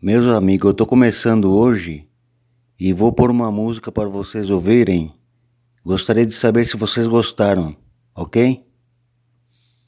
Meus amigos, eu tô começando hoje e vou pôr uma música para vocês ouvirem. Gostaria de saber se vocês gostaram, ok?